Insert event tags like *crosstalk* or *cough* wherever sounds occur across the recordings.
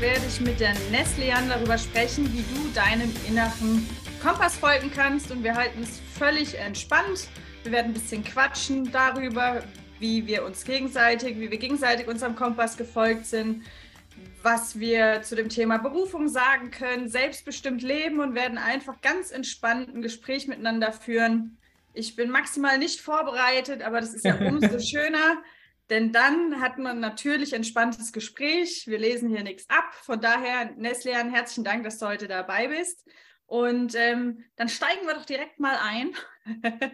werde ich mit der Neslian darüber sprechen, wie du deinem inneren Kompass folgen kannst. Und wir halten es völlig entspannt. Wir werden ein bisschen quatschen darüber, wie wir uns gegenseitig, wie wir gegenseitig unserem Kompass gefolgt sind, was wir zu dem Thema Berufung sagen können, selbstbestimmt leben und werden einfach ganz entspannt ein Gespräch miteinander führen. Ich bin maximal nicht vorbereitet, aber das ist ja *laughs* umso schöner, denn dann hat man natürlich entspanntes Gespräch. Wir lesen hier nichts ab. Von daher, Neslian, herzlichen Dank, dass du heute dabei bist. Und ähm, dann steigen wir doch direkt mal ein. *laughs*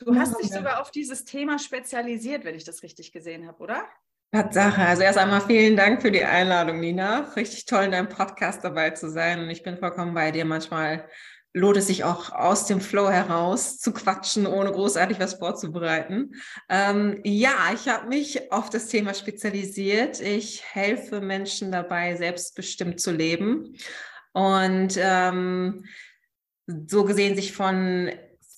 du hast dich sogar auf dieses Thema spezialisiert, wenn ich das richtig gesehen habe, oder? Tatsache. Also erst einmal vielen Dank für die Einladung, Nina. Richtig toll, in deinem Podcast dabei zu sein. Und ich bin vollkommen bei dir. Manchmal lohnt es sich auch aus dem Flow heraus zu quatschen, ohne großartig was vorzubereiten. Ähm, ja, ich habe mich auf das Thema spezialisiert. Ich helfe Menschen dabei, selbstbestimmt zu leben und ähm, so gesehen sich von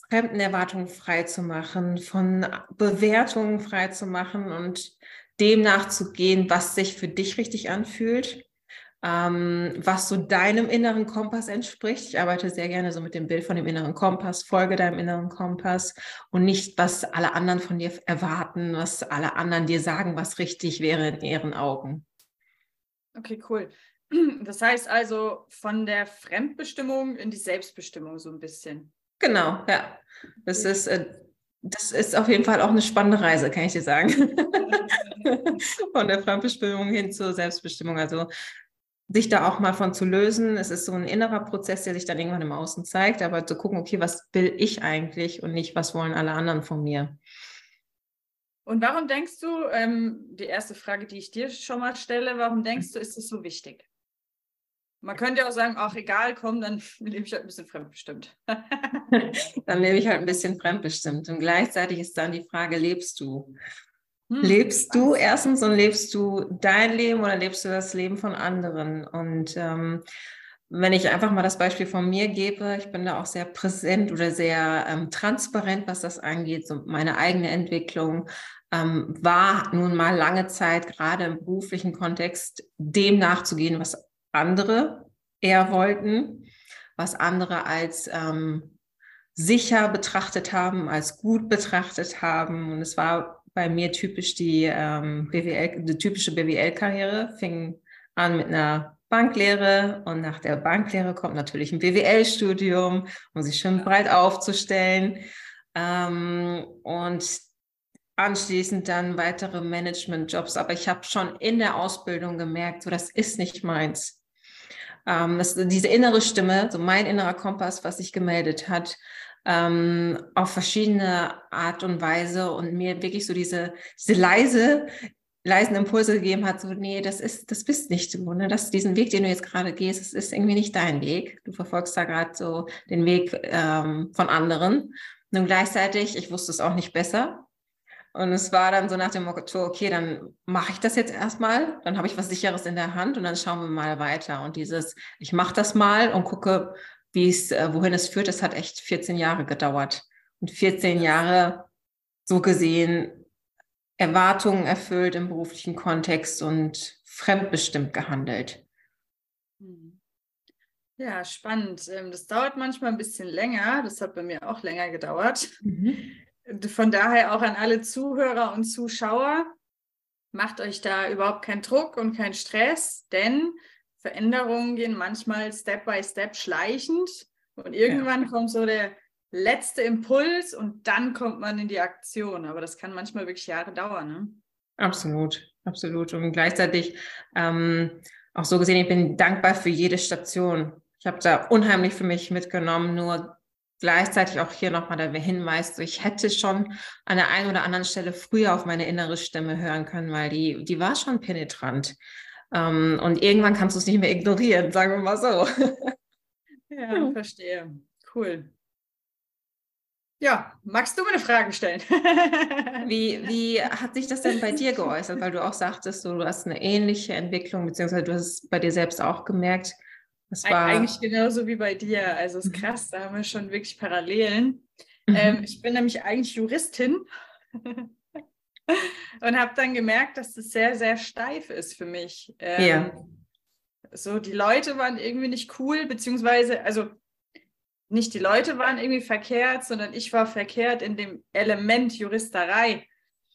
fremden Erwartungen frei zu machen, von Bewertungen frei zu machen und dem nachzugehen, was sich für dich richtig anfühlt ähm, was so deinem inneren Kompass entspricht. Ich arbeite sehr gerne so mit dem Bild von dem inneren Kompass, folge deinem inneren Kompass und nicht, was alle anderen von dir erwarten, was alle anderen dir sagen, was richtig wäre in ihren Augen. Okay, cool. *clears throat* Das heißt also von der Fremdbestimmung in die Selbstbestimmung so ein bisschen. Genau, ja. Das ist, äh, das ist auf jeden Fall auch eine spannende Reise, kann ich dir sagen. *laughs* von der Fremdbestimmung hin zur Selbstbestimmung. Also sich da auch mal von zu lösen. Es ist so ein innerer Prozess, der sich dann irgendwann im Außen zeigt, aber zu gucken, okay, was will ich eigentlich und nicht, was wollen alle anderen von mir. Und warum denkst du, ähm, die erste Frage, die ich dir schon mal stelle, warum denkst du, ist es so wichtig? Man könnte ja auch sagen, ach egal, komm, dann *laughs* lebe ich halt ein bisschen fremdbestimmt. *laughs* dann lebe ich halt ein bisschen fremdbestimmt. Und gleichzeitig ist dann die Frage, lebst du? Hm. Lebst du erstens und lebst du dein Leben oder lebst du das Leben von anderen? Und ähm, wenn ich einfach mal das Beispiel von mir gebe, ich bin da auch sehr präsent oder sehr ähm, transparent, was das angeht. So meine eigene Entwicklung ähm, war nun mal lange Zeit, gerade im beruflichen Kontext, dem nachzugehen, was andere eher wollten, was andere als ähm, sicher betrachtet haben, als gut betrachtet haben. Und es war bei mir typisch die ähm, BWL, die typische BWL-Karriere. Fing an mit einer Banklehre und nach der Banklehre kommt natürlich ein BWL-Studium, um sich schön breit aufzustellen. Ähm, und anschließend dann weitere Management-Jobs. Aber ich habe schon in der Ausbildung gemerkt, so das ist nicht meins. Ähm, das, diese innere Stimme, so mein innerer Kompass, was sich gemeldet hat, ähm, auf verschiedene Art und Weise und mir wirklich so diese, diese leise, leisen Impulse gegeben hat, so, nee, das ist, das bist nicht du, ne? Das, diesen Weg, den du jetzt gerade gehst, das ist irgendwie nicht dein Weg. Du verfolgst da gerade so den Weg ähm, von anderen. Und gleichzeitig, ich wusste es auch nicht besser. Und es war dann so nach dem Motto, okay, dann mache ich das jetzt erstmal, dann habe ich was Sicheres in der Hand und dann schauen wir mal weiter. Und dieses, ich mache das mal und gucke, wie es, äh, wohin es führt, das hat echt 14 Jahre gedauert. Und 14 Jahre so gesehen Erwartungen erfüllt im beruflichen Kontext und fremdbestimmt gehandelt. Hm. Ja, spannend. Ähm, das dauert manchmal ein bisschen länger. Das hat bei mir auch länger gedauert. Mhm. Von daher auch an alle Zuhörer und Zuschauer, macht euch da überhaupt keinen Druck und keinen Stress, denn Veränderungen gehen manchmal Step by Step schleichend und irgendwann ja. kommt so der letzte Impuls und dann kommt man in die Aktion. Aber das kann manchmal wirklich Jahre dauern. Ne? Absolut, absolut. Und gleichzeitig ähm, auch so gesehen, ich bin dankbar für jede Station. Ich habe da unheimlich für mich mitgenommen, nur gleichzeitig auch hier nochmal der Hinweis, so ich hätte schon an der einen oder anderen Stelle früher auf meine innere Stimme hören können, weil die, die war schon penetrant. Ähm, und irgendwann kannst du es nicht mehr ignorieren, sagen wir mal so. ja, *laughs* verstehe. Cool. Ja, magst du mir eine Frage stellen? *laughs* wie, wie hat sich das denn bei dir geäußert? Weil du auch sagtest, du hast eine ähnliche Entwicklung, beziehungsweise du hast es bei dir selbst auch gemerkt. Das war Eigentlich genauso wie bei dir. Also es ist mhm. krass, da haben wir schon wirklich Parallelen. Mhm. Ähm, ich bin nämlich eigentlich Juristin. *laughs* und habe dann gemerkt, dass das sehr, sehr steif ist für mich. Ähm, ja. So, die Leute waren irgendwie nicht cool, beziehungsweise, also nicht die Leute waren irgendwie verkehrt, sondern ich war verkehrt in dem Element Juristerei.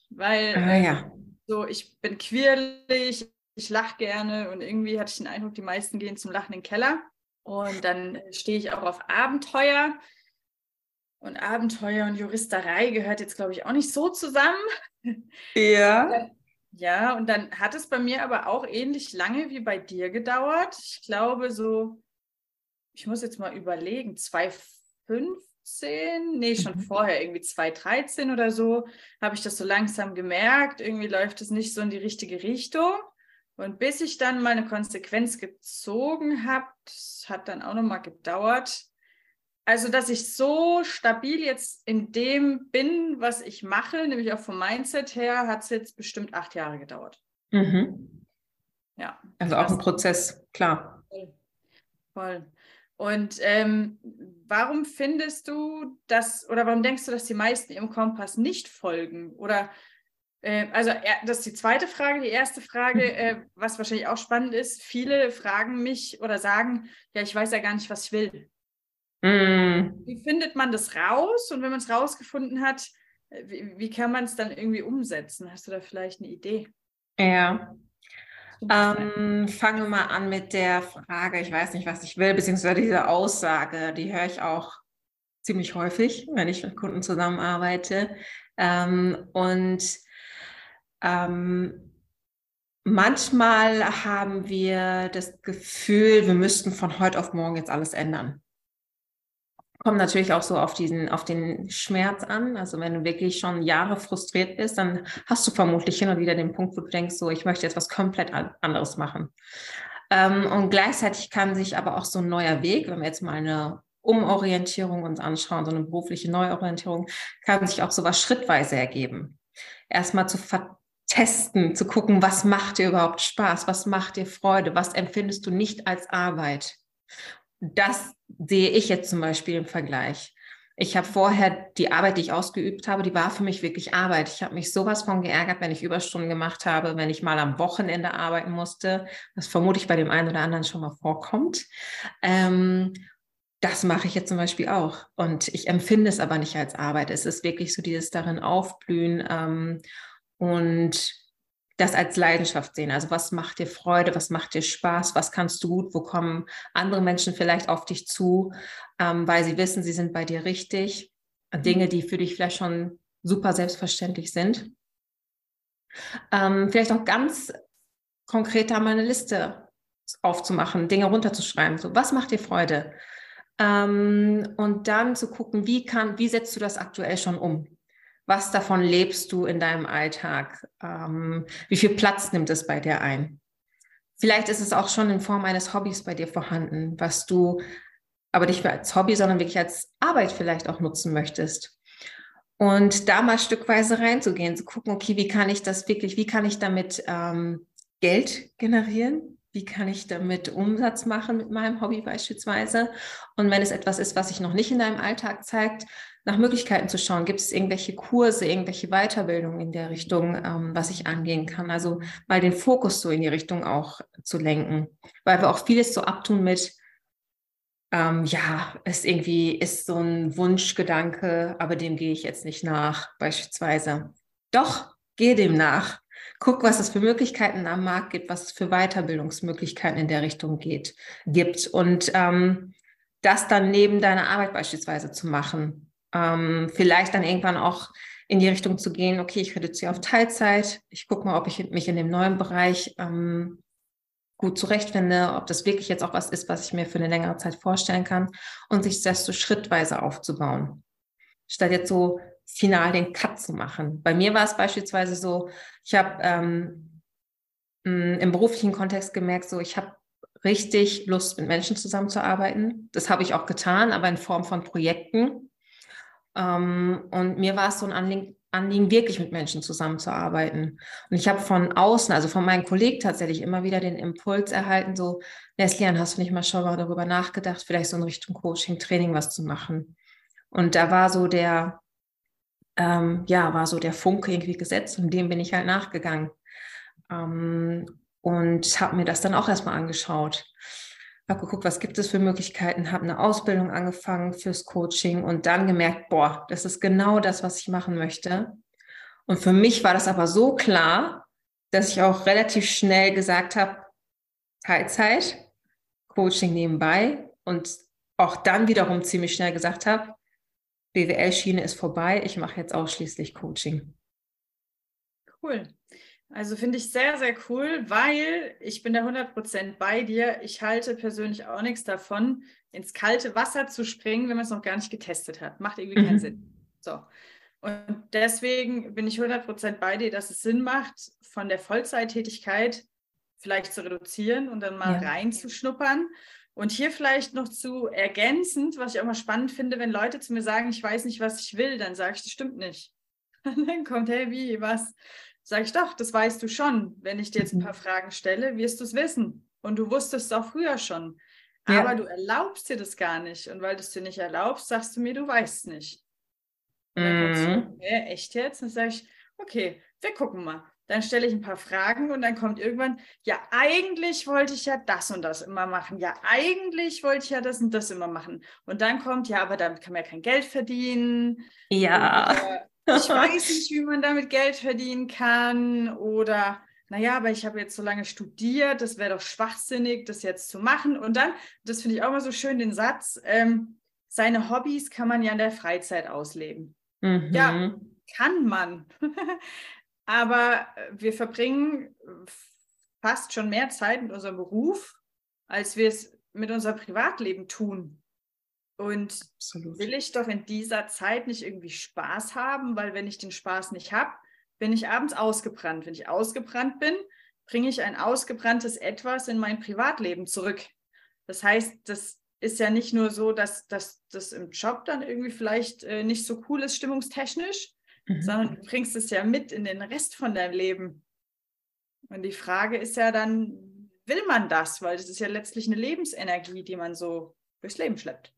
Weil ah, ja. so, ich bin queerlich, ich lache gerne und irgendwie hatte ich den Eindruck, die meisten gehen zum Lachen in den Keller. Und dann stehe ich auch auf Abenteuer. Und Abenteuer und Juristerei gehört jetzt, glaube ich, auch nicht so zusammen. Ja. *laughs* Ja, und dann hat es bei mir aber auch ähnlich lange wie bei dir gedauert. Ich glaube, so, ich muss jetzt mal überlegen, 2015, nee, schon mhm. vorher, irgendwie 2013 oder so, habe ich das so langsam gemerkt. Irgendwie läuft es nicht so in die richtige Richtung. Und bis ich dann mal eine Konsequenz gezogen habe, das hat dann auch nochmal gedauert. Also, dass ich so stabil jetzt in dem bin, was ich mache, nämlich auch vom Mindset her, hat es jetzt bestimmt acht Jahre gedauert. Mhm. Ja. Also auch ein Prozess, klar. Voll. voll. Und ähm, warum findest du das oder warum denkst du, dass die meisten ihrem Kompass nicht folgen? Oder äh, also das ist die zweite Frage. Die erste Frage, mhm. äh, was wahrscheinlich auch spannend ist, viele fragen mich oder sagen, ja, ich weiß ja gar nicht, was ich will. Mm. Wie findet man das raus? Und wenn man es rausgefunden hat, äh, wie, wie kann man es dann irgendwie umsetzen? Hast du da vielleicht eine Idee? Ja. Ähm, fangen wir mal an mit der Frage, ich weiß nicht, was ich will, beziehungsweise diese Aussage, die höre ich auch ziemlich häufig, wenn ich mit Kunden zusammenarbeite. Ähm, und ähm, manchmal haben wir das Gefühl, wir müssten von heute auf morgen jetzt alles ändern. Kommt natürlich auch so auf diesen, auf den Schmerz an. Also wenn du wirklich schon Jahre frustriert bist, dann hast du vermutlich hin und wieder den Punkt, wo du denkst, so, ich möchte jetzt was komplett anderes machen. Ähm, und gleichzeitig kann sich aber auch so ein neuer Weg, wenn wir jetzt mal eine Umorientierung uns anschauen, so eine berufliche Neuorientierung, kann sich auch sowas schrittweise ergeben. Erstmal zu testen, zu gucken, was macht dir überhaupt Spaß, was macht dir Freude, was empfindest du nicht als Arbeit. Das sehe ich jetzt zum Beispiel im Vergleich. Ich habe vorher die Arbeit, die ich ausgeübt habe, die war für mich wirklich Arbeit. Ich habe mich sowas von geärgert, wenn ich Überstunden gemacht habe, wenn ich mal am Wochenende arbeiten musste, was vermutlich bei dem einen oder anderen schon mal vorkommt. Ähm, das mache ich jetzt zum Beispiel auch. Und ich empfinde es aber nicht als Arbeit. Es ist wirklich so dieses darin aufblühen ähm, und das als Leidenschaft sehen. Also was macht dir Freude, was macht dir Spaß, was kannst du gut, wo kommen andere Menschen vielleicht auf dich zu, ähm, weil sie wissen, sie sind bei dir richtig. Dinge, die für dich vielleicht schon super selbstverständlich sind. Ähm, vielleicht auch ganz konkret da mal eine Liste aufzumachen, Dinge runterzuschreiben. So, was macht dir Freude? Ähm, und dann zu gucken, wie kann, wie setzt du das aktuell schon um? Was davon lebst du in deinem Alltag? Ähm, wie viel Platz nimmt es bei dir ein? Vielleicht ist es auch schon in Form eines Hobbys bei dir vorhanden, was du aber nicht mehr als Hobby, sondern wirklich als Arbeit vielleicht auch nutzen möchtest. Und da mal stückweise reinzugehen, zu gucken, okay, wie kann ich das wirklich, wie kann ich damit ähm, Geld generieren? Wie kann ich damit Umsatz machen mit meinem Hobby beispielsweise? Und wenn es etwas ist, was sich noch nicht in deinem Alltag zeigt, nach Möglichkeiten zu schauen. Gibt es irgendwelche Kurse, irgendwelche Weiterbildungen in der Richtung, ähm, was ich angehen kann? Also mal den Fokus so in die Richtung auch zu lenken, weil wir auch vieles so abtun mit, ähm, ja, es irgendwie ist so ein Wunschgedanke, aber dem gehe ich jetzt nicht nach, beispielsweise. Doch, gehe dem nach. Guck, was es für Möglichkeiten am Markt gibt, was es für Weiterbildungsmöglichkeiten in der Richtung geht, gibt. Und ähm, das dann neben deiner Arbeit beispielsweise zu machen. Ähm, vielleicht dann irgendwann auch in die Richtung zu gehen, okay, ich reduziere auf Teilzeit, ich gucke mal, ob ich mich in dem neuen Bereich ähm, gut zurechtfinde, ob das wirklich jetzt auch was ist, was ich mir für eine längere Zeit vorstellen kann und sich das so schrittweise aufzubauen. Statt jetzt so final den Cut zu machen. Bei mir war es beispielsweise so, ich habe ähm, im beruflichen Kontext gemerkt, so ich habe richtig Lust, mit Menschen zusammenzuarbeiten. Das habe ich auch getan, aber in Form von Projekten. Ähm, und mir war es so ein Anliegen, Anliegen, wirklich mit Menschen zusammenzuarbeiten. Und ich habe von außen, also von meinen Kollegen tatsächlich immer wieder den Impuls erhalten, so, Neslian, hast du nicht mal schon mal darüber nachgedacht, vielleicht so in Richtung Coaching, Training was zu machen? Und da war so der, ähm, ja, war so der Funke irgendwie gesetzt und dem bin ich halt nachgegangen. Ähm, und habe mir das dann auch erstmal angeschaut. Habe geguckt, was gibt es für Möglichkeiten, habe eine Ausbildung angefangen fürs Coaching und dann gemerkt, boah, das ist genau das, was ich machen möchte. Und für mich war das aber so klar, dass ich auch relativ schnell gesagt habe, Teilzeit, Coaching nebenbei und auch dann wiederum ziemlich schnell gesagt habe, BWL-Schiene ist vorbei, ich mache jetzt ausschließlich Coaching. Cool. Also finde ich sehr, sehr cool, weil ich bin da 100% bei dir. Ich halte persönlich auch nichts davon, ins kalte Wasser zu springen, wenn man es noch gar nicht getestet hat. Macht irgendwie mhm. keinen Sinn. So. Und deswegen bin ich 100% bei dir, dass es Sinn macht, von der Vollzeittätigkeit vielleicht zu reduzieren und dann mal ja. reinzuschnuppern. Und hier vielleicht noch zu ergänzend, was ich auch mal spannend finde, wenn Leute zu mir sagen, ich weiß nicht, was ich will, dann sage ich, das stimmt nicht. *laughs* Und dann kommt, hey, wie, was? Sag ich doch, das weißt du schon. Wenn ich dir jetzt ein paar mhm. Fragen stelle, wirst du es wissen. Und du wusstest es auch früher schon. Aber ja. du erlaubst dir das gar nicht. Und weil du es dir nicht erlaubst, sagst du mir, du weißt es nicht. Und dann du, mhm. äh, echt jetzt? Dann sage ich, okay, wir gucken mal. Dann stelle ich ein paar Fragen und dann kommt irgendwann, ja, eigentlich wollte ich ja das und das immer machen. Ja, eigentlich wollte ich ja das und das immer machen. Und dann kommt, ja, aber damit kann man ja kein Geld verdienen. Ja. Oder, ich weiß nicht, wie man damit Geld verdienen kann oder naja, aber ich habe jetzt so lange studiert, das wäre doch schwachsinnig, das jetzt zu machen. Und dann, das finde ich auch immer so schön, den Satz, ähm, seine Hobbys kann man ja in der Freizeit ausleben. Mhm. Ja, kann man. *laughs* aber wir verbringen fast schon mehr Zeit mit unserem Beruf, als wir es mit unserem Privatleben tun. Und Absolut. will ich doch in dieser Zeit nicht irgendwie Spaß haben, weil wenn ich den Spaß nicht habe, bin ich abends ausgebrannt. Wenn ich ausgebrannt bin, bringe ich ein ausgebranntes Etwas in mein Privatleben zurück. Das heißt, das ist ja nicht nur so, dass, das im Job dann irgendwie vielleicht äh, nicht so cool ist, stimmungstechnisch, mhm. sondern du bringst es ja mit in den Rest von deinem Leben. Und die Frage ist ja dann, will man das? Weil das ist ja letztlich eine Lebensenergie, die man so durchs Leben schleppt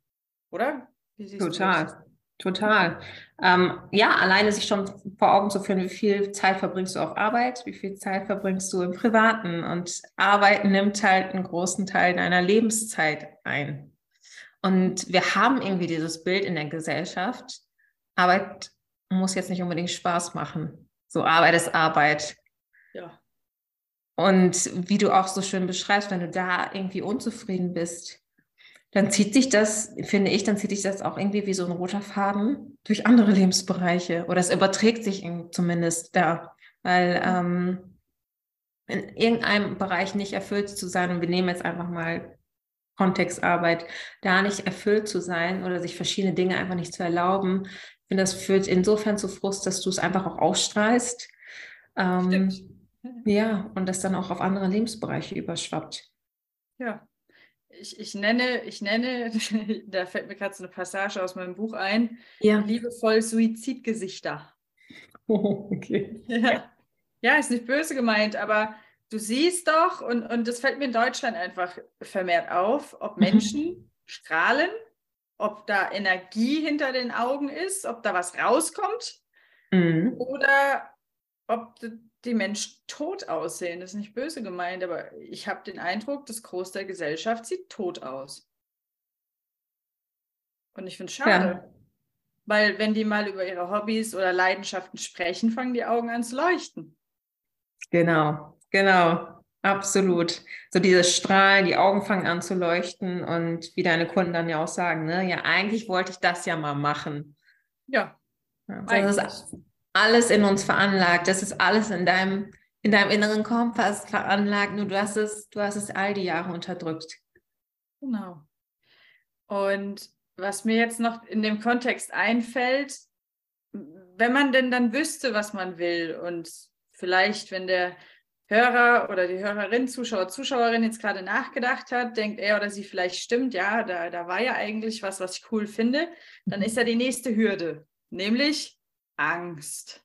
oder? Total. Total. Ähm, ja, alleine sich schon vor Augen zu führen, wie viel Zeit verbringst du auf Arbeit, wie viel Zeit verbringst du im Privaten. Und Arbeit nimmt halt einen großen Teil deiner Lebenszeit ein. Und wir haben irgendwie dieses Bild in der Gesellschaft, Arbeit muss jetzt nicht unbedingt Spaß machen. So Arbeit ist Arbeit. Ja. Und wie du auch so schön beschreibst, wenn du da irgendwie unzufrieden bist, dann zieht sich das, finde ich, dann zieht sich das auch irgendwie wie so ein roter Faden durch andere Lebensbereiche oder es überträgt sich zumindest da, weil ähm, in irgendeinem Bereich nicht erfüllt zu sein und wir nehmen jetzt einfach mal Kontextarbeit, da nicht erfüllt zu sein oder sich verschiedene Dinge einfach nicht zu erlauben, ich finde, das führt insofern zu Frust, dass du es einfach auch ausstrahlst. Ähm, ja, und das dann auch auf andere Lebensbereiche überschwappt. Ja, ich, ich nenne, ich nenne, *laughs* da fällt mir gerade so eine Passage aus meinem Buch ein, ja. liebevoll Suizidgesichter. *laughs* Oh, okay. Ja. ja, ist nicht böse gemeint, aber du siehst doch, und, und das fällt mir in Deutschland einfach vermehrt auf, ob mhm. Menschen mhm. strahlen, ob da Energie hinter den Augen ist, ob da was rauskommt mhm. oder ob die Menschen tot aussehen. Das ist nicht böse gemeint, aber ich habe den Eindruck, das Groß der Gesellschaft sieht tot aus. Und ich finde es schade. Ja. Weil wenn die mal über ihre Hobbys oder Leidenschaften sprechen, fangen die Augen an zu leuchten. Genau, genau, absolut. So dieses Strahlen, die Augen fangen an zu leuchten und wie deine Kunden dann ja auch sagen, ne, ja, eigentlich wollte ich das ja mal machen. Ja. ja das ist alles in uns veranlagt. Das ist alles in deinem, in deinem inneren Kompass veranlagt. Nur du hast es, du hast es all die Jahre unterdrückt. Genau. Und was mir jetzt noch in dem Kontext einfällt, wenn man denn dann wüsste, was man will und vielleicht, wenn der Hörer oder die Hörerin, Zuschauer, Zuschauerin jetzt gerade nachgedacht hat, denkt er oder sie vielleicht stimmt, ja, da, da war ja eigentlich was, was ich cool finde, dann mhm. ist ja die nächste Hürde, nämlich Angst.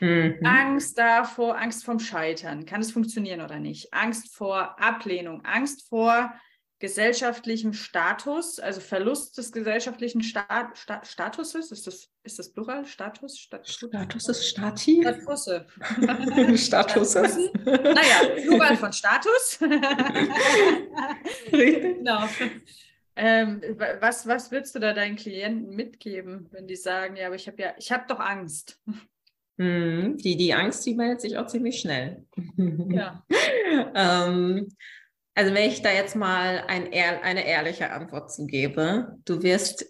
Mhm. Angst davor, Angst vom Scheitern. Kann es funktionieren oder nicht? Angst vor Ablehnung, Angst vor gesellschaftlichem Status, also Verlust des gesellschaftlichen Sta Sta Statuses, ist das, ist das Plural? Status? Stat Status ist Stati? Statusse. *laughs* Statuses. naja, Plural von Status. *laughs* Richtig. Genau. Ähm, was, was würdest du da deinen Klienten mitgeben, wenn die sagen, ja, aber ich habe ja, ich habe doch Angst? Hm, die, die Angst, die meldet sich auch ziemlich schnell. Ja. *laughs* ähm, also wenn ich da jetzt mal ein, eine ehrliche Antwort zu gebe, du wirst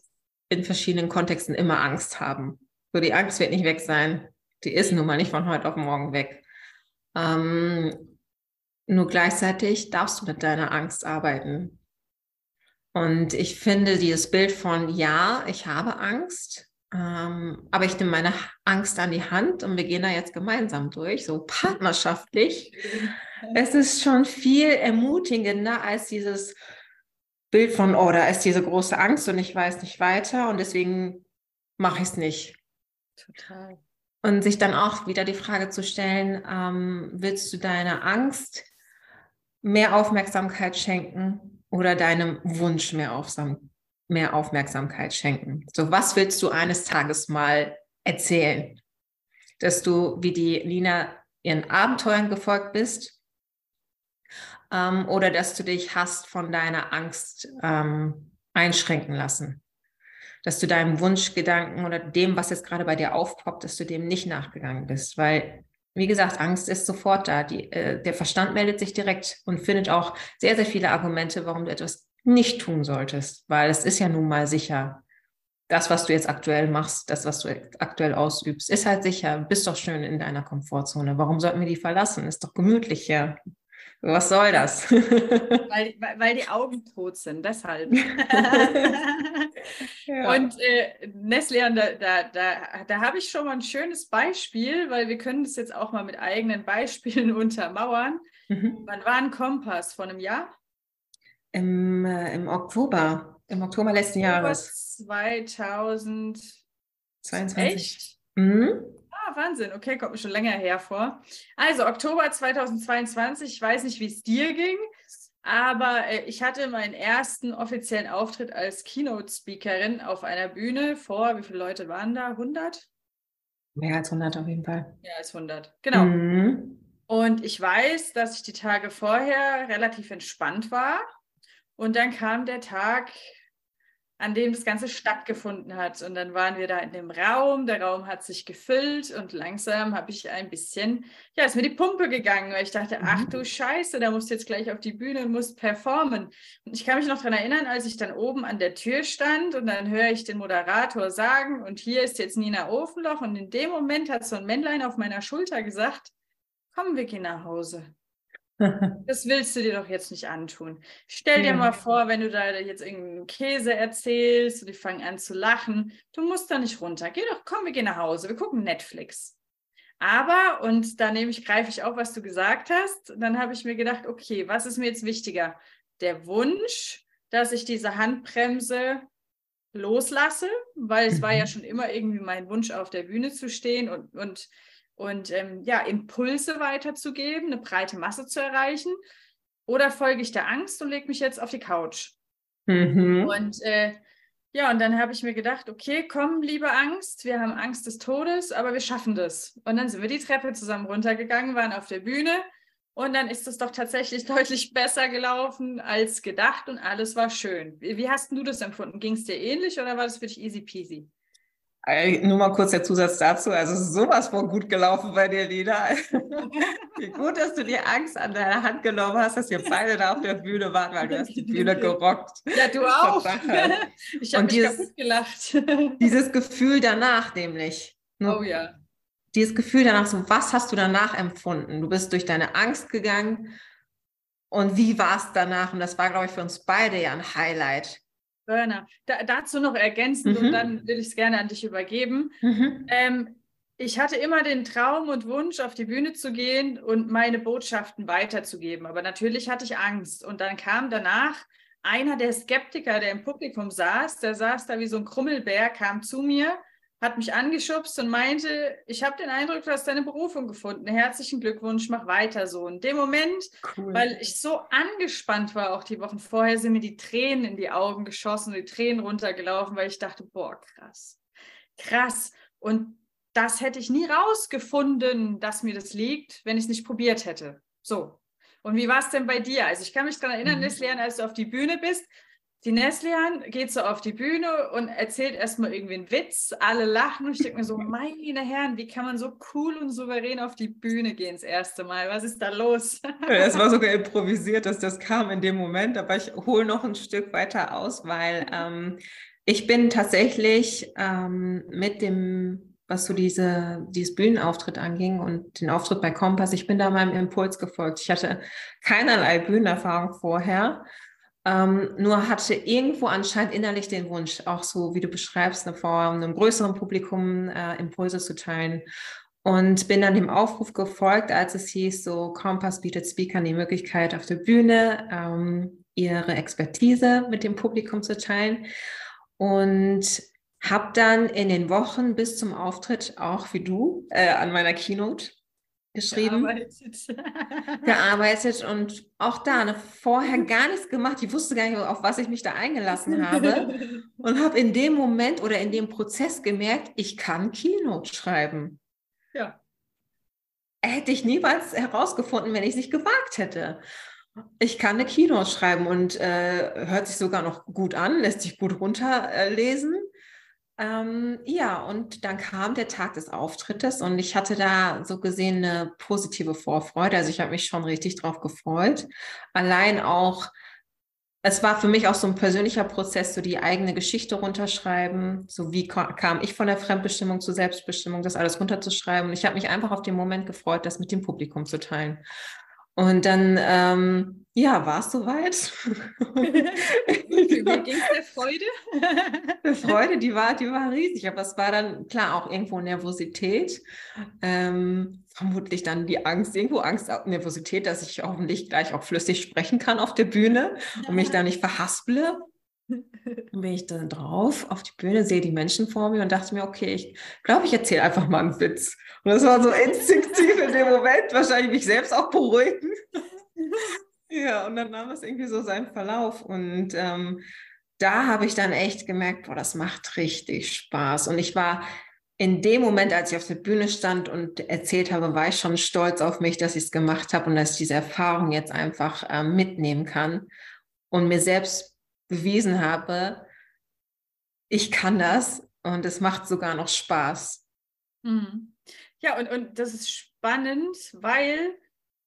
in verschiedenen Kontexten immer Angst haben. So, die Angst wird nicht weg sein. Die ist nun mal nicht von heute auf morgen weg. Ähm, nur gleichzeitig darfst du mit deiner Angst arbeiten. Und ich finde dieses Bild von, ja, ich habe Angst, ähm, aber ich nehme meine Angst an die Hand und wir gehen da jetzt gemeinsam durch, so partnerschaftlich. *laughs* Es ist schon viel ermutigender als dieses Bild von, oh, da ist diese große Angst und ich weiß nicht weiter und deswegen mache ich es nicht. Total. Und sich dann auch wieder die Frage zu stellen, ähm, willst du deiner Angst mehr Aufmerksamkeit schenken oder deinem Wunsch mehr Aufmerksamkeit? mehr Aufmerksamkeit schenken. So, was willst du eines Tages mal erzählen? Dass du wie die Lina ihren Abenteuern gefolgt bist ähm, oder dass du dich hast von deiner Angst ähm, einschränken lassen. Dass du deinem Wunschgedanken oder dem, was jetzt gerade bei dir aufpoppt, dass du dem nicht nachgegangen bist. Weil, wie gesagt, Angst ist sofort da. Die, äh, der Verstand meldet sich direkt und findet auch sehr, sehr viele Argumente, warum du etwas nicht tun solltest, weil es ist ja nun mal sicher. Das, was du jetzt aktuell machst, das, was du aktuell ausübst, ist halt sicher. Bist doch schön in deiner Komfortzone. Warum sollten wir die verlassen? Ist doch gemütlich hier. Was soll das? *laughs* weil, weil die Augen tot sind, deshalb. *laughs* *laughs* ja. Und äh, Neslian, da, da, da, da habe ich schon mal ein schönes Beispiel, weil wir können das jetzt auch mal mit eigenen Beispielen untermauern. Mhm. Wann war ein Kompass? Vor einem Jahr? Im, äh, im Oktober, im Oktober letzten Jahres. 2022. Echt? Mhm. Ah, Wahnsinn. Okay, kommt mir schon länger her vor. Also Oktober 2022. Ich weiß nicht, wie es dir ging, aber äh, ich hatte meinen ersten offiziellen Auftritt als Keynote-Speakerin auf einer Bühne vor, wie viele Leute waren da? 100? Mehr als 100 auf jeden Fall. Mehr als 100, genau. Mhm. Und ich weiß, dass ich die Tage vorher relativ entspannt war und dann kam der Tag, an dem das Ganze stattgefunden hat. Und dann waren wir da in dem Raum, der Raum hat sich gefüllt und langsam habe ich ein bisschen, ja, ist mir die Pumpe gegangen, weil ich dachte, mhm. ach du Scheiße, da musst du jetzt gleich auf die Bühne und musst performen. Und ich kann mich noch daran erinnern, als ich dann oben an der Tür stand und dann höre ich den Moderator sagen, und hier ist jetzt Nina Ofenloch. Und in dem Moment hat so ein Männlein auf meiner Schulter gesagt, komm, wir gehen nach Hause. *laughs* Das willst du dir doch jetzt nicht antun. Stell dir mal vor, wenn du da jetzt irgendeinen Käse erzählst und die fangen an zu lachen. Du musst da nicht runter. Geh doch, komm, wir gehen nach Hause. Wir gucken Netflix. Aber, und da nehme ich, greife ich auf, was du gesagt hast, dann habe ich mir gedacht, okay, was ist mir jetzt wichtiger? Der Wunsch, dass ich diese Handbremse loslasse, weil es war ja mhm. schon immer irgendwie mein Wunsch, auf der Bühne zu stehen und, und und ähm, ja, Impulse weiterzugeben, eine breite Masse zu erreichen? Oder folge ich der Angst und lege mich jetzt auf die Couch? Mhm. Und äh, ja, und dann habe ich mir gedacht, okay, komm, liebe Angst, wir haben Angst des Todes, aber wir schaffen das. Und dann sind wir die Treppe zusammen runtergegangen, waren auf der Bühne und dann ist es doch tatsächlich *laughs* deutlich besser gelaufen als gedacht und alles war schön. Wie, wie hast du das empfunden? Ging es dir ähnlich oder war das für dich easy peasy? Nur mal kurz der Zusatz dazu. Also sowas von gut gelaufen bei dir, Lina. *laughs* Wie gut, dass du dir Angst an deiner Hand genommen hast, dass ihr beide da auf der Bühne wart, weil du hast die Bühne *laughs* gerockt. Ja, du auch. *laughs* Ich habe mich dieses, kaputt gelacht. Dieses Gefühl danach nämlich. Oh ja. Dieses Gefühl danach, so was hast du danach empfunden? Du bist durch deine Angst gegangen und wie war es danach? Und das war, glaube ich, für uns beide ja ein Highlight Burner. Da, dazu noch ergänzend mhm. und dann will ich es gerne an dich übergeben. Mhm. Ähm, ich hatte immer den Traum und Wunsch, auf die Bühne zu gehen und meine Botschaften weiterzugeben. Aber natürlich hatte ich Angst. Und dann kam danach einer der Skeptiker, der im Publikum saß, der saß da wie so ein Krummelbär, kam zu mir hat mich angeschubst und meinte, ich habe den Eindruck, du hast deine Berufung gefunden. Herzlichen Glückwunsch, mach weiter so. In dem Moment, cool. weil ich so angespannt war, auch die Wochen vorher, sind mir die Tränen in die Augen geschossen, die Tränen runtergelaufen, weil ich dachte, boah, krass, krass. Und das hätte ich nie rausgefunden, dass mir das liegt, wenn ich es nicht probiert hätte. So. Und wie war es denn bei dir? Also ich kann mich daran erinnern, mhm. Neslian, als du auf die Bühne bist, die Neslian geht so auf die Bühne und erzählt erstmal irgendwie einen Witz. Alle lachen und ich denke mir so, *laughs* meine Herren, wie kann man so cool und souverän auf die Bühne gehen das erste Mal? Was ist da los? *laughs* Es war sogar improvisiert, dass das kam in dem Moment, aber ich hole noch ein Stück weiter aus, weil ähm, ich bin tatsächlich ähm, mit dem was so diese, dieses Bühnenauftritt anging und den Auftritt bei Kompass. Ich bin da meinem Impuls gefolgt. Ich hatte keinerlei Bühnenerfahrung vorher, ähm, nur hatte irgendwo anscheinend innerlich den Wunsch, auch so wie du beschreibst, eine vor einem größeren Publikum äh, Impulse zu teilen. Und bin dann dem Aufruf gefolgt, als es hieß, so Kompass bietet Speakern die Möglichkeit, auf der Bühne ähm, ihre Expertise mit dem Publikum zu teilen. Und habe dann in den Wochen bis zum Auftritt auch wie du äh, an meiner Keynote geschrieben, gearbeitet. *laughs* gearbeitet und auch da ne, vorher *laughs* gar nichts gemacht. Ich wusste gar nicht, auf was ich mich da eingelassen *laughs* habe und habe in dem Moment oder in dem Prozess gemerkt, ich kann Keynote schreiben. Ja. Hätte ich niemals herausgefunden, wenn ich es nicht gewagt hätte. Ich kann eine Keynote schreiben und äh, hört sich sogar noch gut an, lässt sich gut runterlesen. Ähm, ja, und dann kam der Tag des Auftrittes und ich hatte da so gesehen eine positive Vorfreude. Also ich habe mich schon richtig drauf gefreut. Allein auch, es war für mich auch so ein persönlicher Prozess, so die eigene Geschichte runterschreiben. So wie kam ich von der Fremdbestimmung zur Selbstbestimmung, das alles runterzuschreiben. Und ich habe mich einfach auf den Moment gefreut, das mit dem Publikum zu teilen. Und dann, ähm, ja, war es soweit. Wie ging es der Freude? *laughs* die Freude, die war, die war riesig, aber es war dann klar auch irgendwo Nervosität. Ähm, vermutlich dann die Angst, irgendwo Angst, Nervosität, dass ich hoffentlich gleich auch flüssig sprechen kann auf der Bühne und mich da nicht verhasple. Dann bin ich dann drauf auf die Bühne, sehe die Menschen vor mir und dachte mir, okay, ich glaube, ich erzähle einfach mal einen Witz. Und das war so instinktiv in dem Moment, wahrscheinlich mich selbst auch beruhigen. *laughs* ja, und dann nahm es irgendwie so seinen Verlauf. Und ähm, da habe ich dann echt gemerkt, boah, das macht richtig Spaß. Und ich war in dem Moment, als ich auf der Bühne stand und erzählt habe, war ich schon stolz auf mich, dass ich es gemacht habe und dass ich diese Erfahrung jetzt einfach äh, mitnehmen kann und mir selbst bewiesen habe, ich kann das und es macht sogar noch Spaß. Mhm. Ja, und, und das ist spannend, weil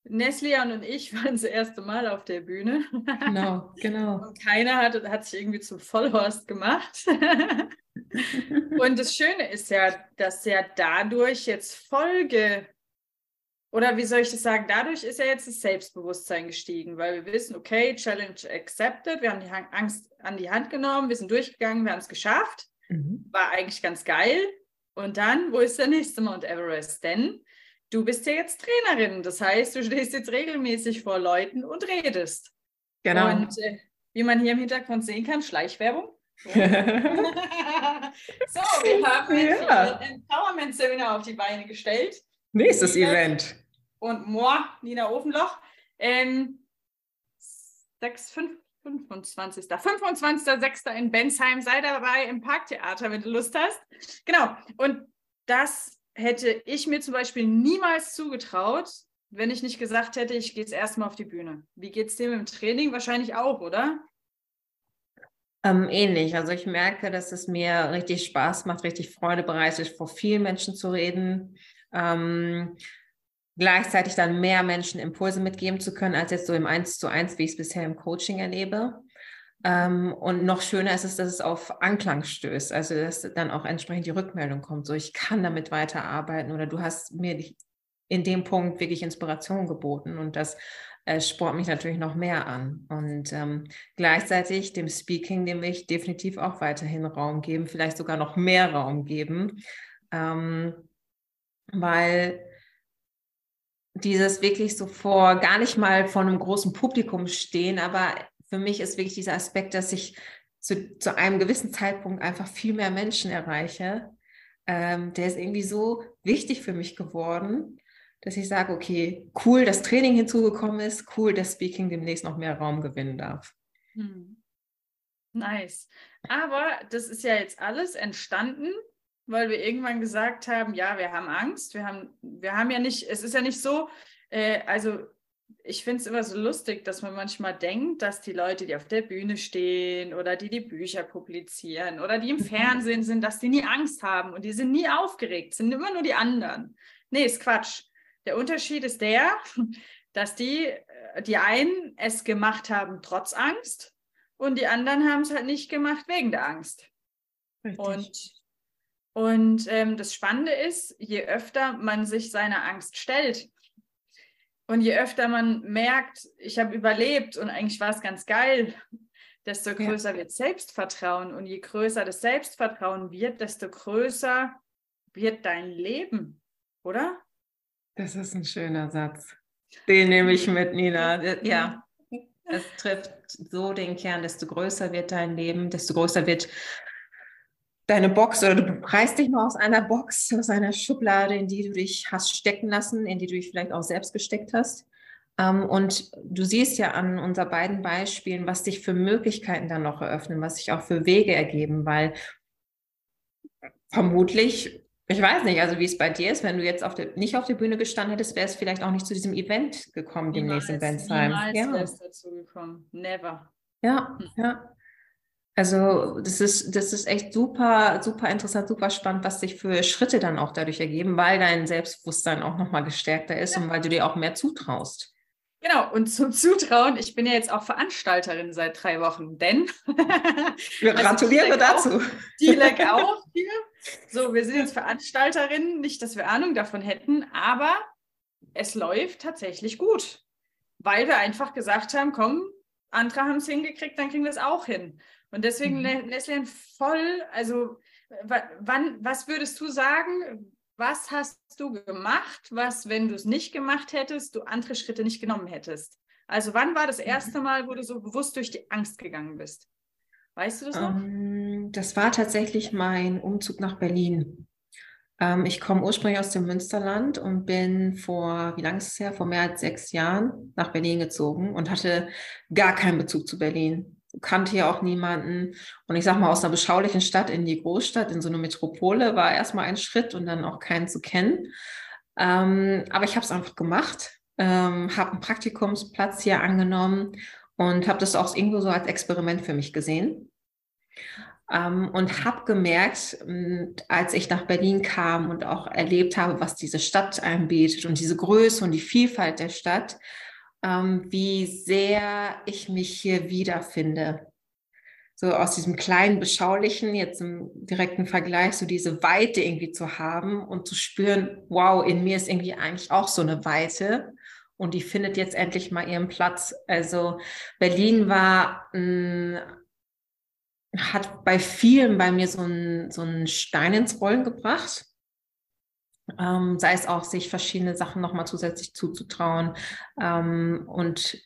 Neslian und ich *laughs* waren das erste Mal auf der Bühne. Genau, genau. Und keiner hat, hat sich irgendwie zum Vollhorst gemacht. *laughs* und das Schöne ist ja, dass ja dadurch jetzt Folge oder wie soll ich das sagen? Dadurch ist ja jetzt das Selbstbewusstsein gestiegen, weil wir wissen, okay, Challenge accepted, wir haben die Angst an die Hand genommen, wir sind durchgegangen, wir haben es geschafft. Mhm. War eigentlich ganz geil. Und dann, wo ist der nächste Mount Everest? Denn du bist ja jetzt Trainerin. Das heißt, du stehst jetzt regelmäßig vor Leuten und redest. Genau. Und äh, wie man hier im Hintergrund sehen kann, Schleichwerbung. *laughs* so, wir haben ja. ein Empowerment-Seminar auf die Beine gestellt. Nächstes Event und Moor, Nina Ofenloch. Ähm, 6, 5, 25. 25.06. in Bensheim. Sei dabei im Parktheater, wenn du Lust hast. Genau. Und das hätte ich mir zum Beispiel niemals zugetraut, wenn ich nicht gesagt hätte, ich gehe jetzt erstmal auf die Bühne. Wie geht es dem Training? Wahrscheinlich auch, oder? Ähm, ähnlich. Also ich merke, dass es mir richtig Spaß macht, richtig Freude bereitet, vor vielen Menschen zu reden. Ähm, gleichzeitig dann mehr Menschen Impulse mitgeben zu können, als jetzt so im Eins zu eins, wie ich es bisher im Coaching erlebe. Ähm, und noch schöner ist es, dass es auf Anklang stößt, also dass dann auch entsprechend die Rückmeldung kommt, so ich kann damit weiterarbeiten oder du hast mir in dem Punkt wirklich Inspiration geboten und das äh, spornt mich natürlich noch mehr an. Und ähm, gleichzeitig dem Speaking, dem ich definitiv auch weiterhin Raum geben, vielleicht sogar noch mehr Raum geben, ähm, weil dieses wirklich so vor, gar nicht mal vor einem großen Publikum stehen, aber für mich ist wirklich dieser Aspekt, dass ich zu, zu einem gewissen Zeitpunkt einfach viel mehr Menschen erreiche, ähm, der ist irgendwie so wichtig für mich geworden, dass ich sage, okay, cool, dass Training hinzugekommen ist, cool, dass Speaking demnächst noch mehr Raum gewinnen darf. Hm. Nice. Aber das ist ja jetzt alles entstanden, weil wir irgendwann gesagt haben, ja, wir haben Angst, wir haben, wir haben ja nicht, es ist ja nicht so, äh, also ich finde es immer so lustig, dass man manchmal denkt, dass die Leute, die auf der Bühne stehen oder die die Bücher publizieren oder die im mhm. Fernsehen sind, dass die nie Angst haben und die sind nie aufgeregt, sind immer nur die anderen. Nee, ist Quatsch. Der Unterschied ist der, *laughs* dass die, äh, die einen es gemacht haben trotz Angst und die anderen haben es halt nicht gemacht wegen der Angst. Richtig. Und, und ähm, das Spannende ist, je öfter man sich seiner Angst stellt, und je öfter man merkt, ich habe überlebt und eigentlich war es ganz geil, desto größer ja. wird Selbstvertrauen. Und je größer das Selbstvertrauen wird, desto größer wird dein Leben, oder? Das ist ein schöner Satz. Den nehme ich mit, Nina. Ja, es trifft so den Kern, desto größer wird dein Leben, desto größer wird deine Box oder du reißt dich mal aus einer Box, aus einer Schublade, in die du dich hast stecken lassen, in die du dich vielleicht auch selbst gesteckt hast. Ähm, und du siehst ja an unseren beiden Beispielen, was dich für Möglichkeiten dann noch eröffnen, was sich auch für Wege ergeben, weil vermutlich, ich weiß nicht, also wie es bei dir ist, wenn du jetzt auf der, nicht auf der Bühne gestanden hättest, wäre es vielleicht auch nicht zu diesem Event gekommen, demnächst in Bensheim. Niemals ja. wäre es dazu gekommen. Never. Ja, hm. ja. Also das ist, das ist echt super, super interessant, super spannend, was sich für Schritte dann auch dadurch ergeben, weil dein Selbstbewusstsein auch nochmal gestärkter ist ja. und weil du dir auch mehr zutraust. Genau, und zum Zutrauen, ich bin ja jetzt auch Veranstalterin seit drei Wochen, denn *laughs* wir also gratuliere dazu. Die leg auch hier. So, wir sind jetzt Veranstalterinnen, nicht, dass wir Ahnung davon hätten, aber es läuft tatsächlich gut, weil wir einfach gesagt haben, komm, andere haben es hingekriegt, dann kriegen wir es auch hin. Und deswegen, mhm. Leslie, voll, also wann, was würdest du sagen, was hast du gemacht, was, wenn du es nicht gemacht hättest, du andere Schritte nicht genommen hättest? Also wann war das erste Mal, wo du so bewusst durch die Angst gegangen bist? Weißt du das noch? Um, ähm, das war tatsächlich mein Umzug nach Berlin. Ähm, ich komme ursprünglich aus dem Münsterland und bin vor, wie lange ist es her? Vor mehr als sechs Jahren nach Berlin gezogen und hatte gar keinen Bezug zu Berlin kannte hier auch niemanden. Und ich sag mal, aus einer beschaulichen Stadt in die Großstadt, in so eine Metropole, war erstmal ein Schritt und dann auch keinen zu kennen. Ähm, aber ich habe es einfach gemacht, ähm, habe einen Praktikumsplatz hier angenommen und habe das auch irgendwo so als Experiment für mich gesehen. Ähm, und habe gemerkt, als ich nach Berlin kam und auch erlebt habe, was diese Stadt anbietet und diese Größe und die Vielfalt der Stadt, ähm, wie sehr ich mich hier wiederfinde. So aus diesem kleinen, beschaulichen, jetzt im direkten Vergleich, so diese Weite irgendwie zu haben und zu spüren, wow, in mir ist irgendwie eigentlich auch so eine Weite und die findet jetzt endlich mal ihren Platz. Also Berlin war, mh, hat bei vielen bei mir so einen so einen Stein ins Rollen gebracht ähm, sei es auch, sich verschiedene Sachen nochmal zusätzlich zuzutrauen ähm, und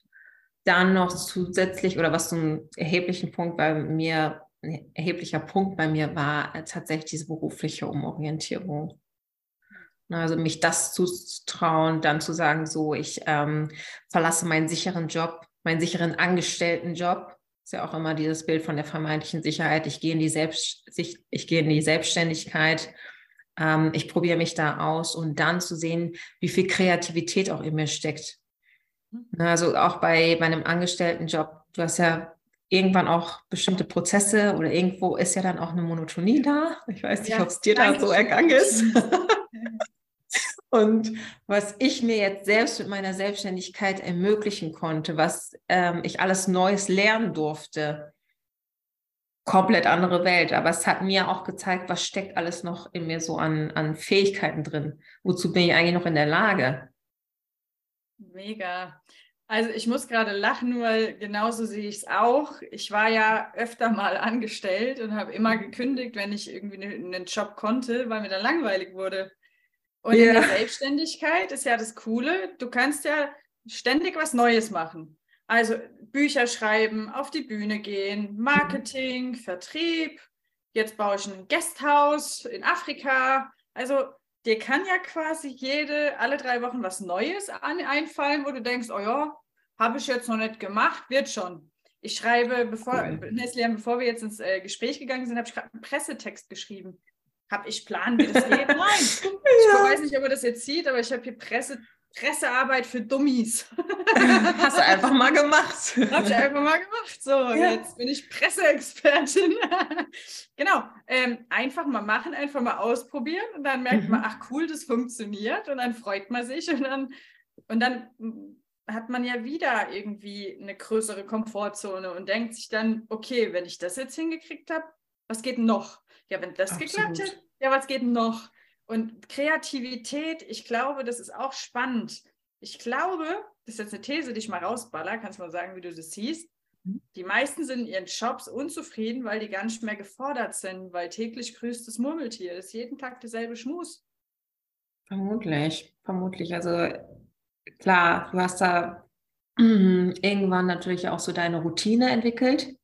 dann noch zusätzlich oder was so ein erheblichen Punkt bei mir, ein erheblicher Punkt bei mir war, äh, tatsächlich diese berufliche Umorientierung. Also mich das zuzutrauen, dann zu sagen, so, ich ähm, verlasse meinen sicheren Job, meinen sicheren Angestelltenjob. Ist ja auch immer dieses Bild von der vermeintlichen Sicherheit. Ich gehe in die, Selbst, ich gehe in die Selbstständigkeit ähm, ich probiere mich da aus und dann zu sehen, wie viel Kreativität auch in mir steckt. Mhm. Also auch bei meinem Angestelltenjob, du hast ja irgendwann auch bestimmte Prozesse oder irgendwo ist ja dann auch eine Monotonie da. Ich weiß nicht, ja, ob es dir da so ergangen ist. *laughs* Und was ich mir jetzt selbst mit meiner Selbstständigkeit ermöglichen konnte, was ähm, ich alles Neues lernen durfte, komplett andere Welt. Aber es hat mir auch gezeigt, was steckt alles noch in mir so an, an Fähigkeiten drin. Wozu bin ich eigentlich noch in der Lage? Mega. Also ich muss gerade lachen, weil genauso sehe ich es auch. Ich war ja öfter mal angestellt und habe immer gekündigt, wenn ich irgendwie einen Job konnte, weil mir dann langweilig wurde. Und ja. in der Selbstständigkeit ist ja das Coole, du kannst ja ständig was Neues machen. Also Bücher schreiben, auf die Bühne gehen, Marketing, Vertrieb, jetzt baue ich ein Gasthaus in Afrika. Also dir kann ja quasi jede, alle drei Wochen was Neues an, einfallen, wo du denkst, oh ja, habe ich jetzt noch nicht gemacht, wird schon. Ich schreibe, bevor, cool. Neslian, bevor wir jetzt ins äh, Gespräch gegangen sind, habe ich gerade einen Pressetext geschrieben. Habe ich Plan, wie das geht? Nein. *laughs* Ja. Ich weiß nicht, ob er das jetzt sieht, aber ich habe hier Presse, Pressearbeit für Dummies. *laughs* Hast du einfach mal gemacht. *laughs* Habe ich einfach mal gemacht. So, ja. jetzt bin ich Presseexpertin. *laughs* genau. Ähm, einfach mal machen, einfach mal ausprobieren und dann merkt mhm. man, ach cool, das funktioniert und dann freut man sich und dann, und dann hat man ja wieder irgendwie eine größere Komfortzone und denkt sich dann, okay, wenn ich das jetzt hingekriegt habe, was geht noch? Ja, wenn das Absolut. geklappt hat, ja, was geht noch? Und Kreativität, ich glaube, das ist auch spannend. Ich glaube, das ist jetzt eine These, die ich mal rausballer, kannst du mal sagen, wie du das siehst. Mhm. Die meisten sind in ihren Jobs unzufrieden, weil die gar nicht mehr gefordert sind, weil täglich grüßt das Murmeltier. Das ist jeden Tag derselbe Schmus. Vermutlich, vermutlich. Also klar, du hast da *clears throat* irgendwann natürlich auch so deine Routine entwickelt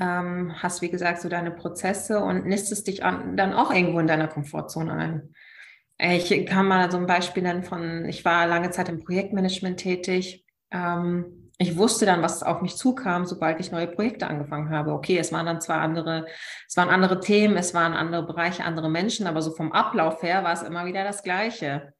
ähm, hast, wie gesagt, so deine Prozesse und nistest dich an, dann auch irgendwo in deiner Komfortzone ein. Ich kann mal so ein Beispiel nennen von, ich war lange Zeit im Projektmanagement tätig. Ähm, ich wusste dann, was auf mich zukam, sobald ich neue Projekte angefangen habe. Okay, es waren dann zwar andere, es waren andere Themen, es waren andere Bereiche, andere Menschen, aber so vom Ablauf her war es immer wieder das Gleiche.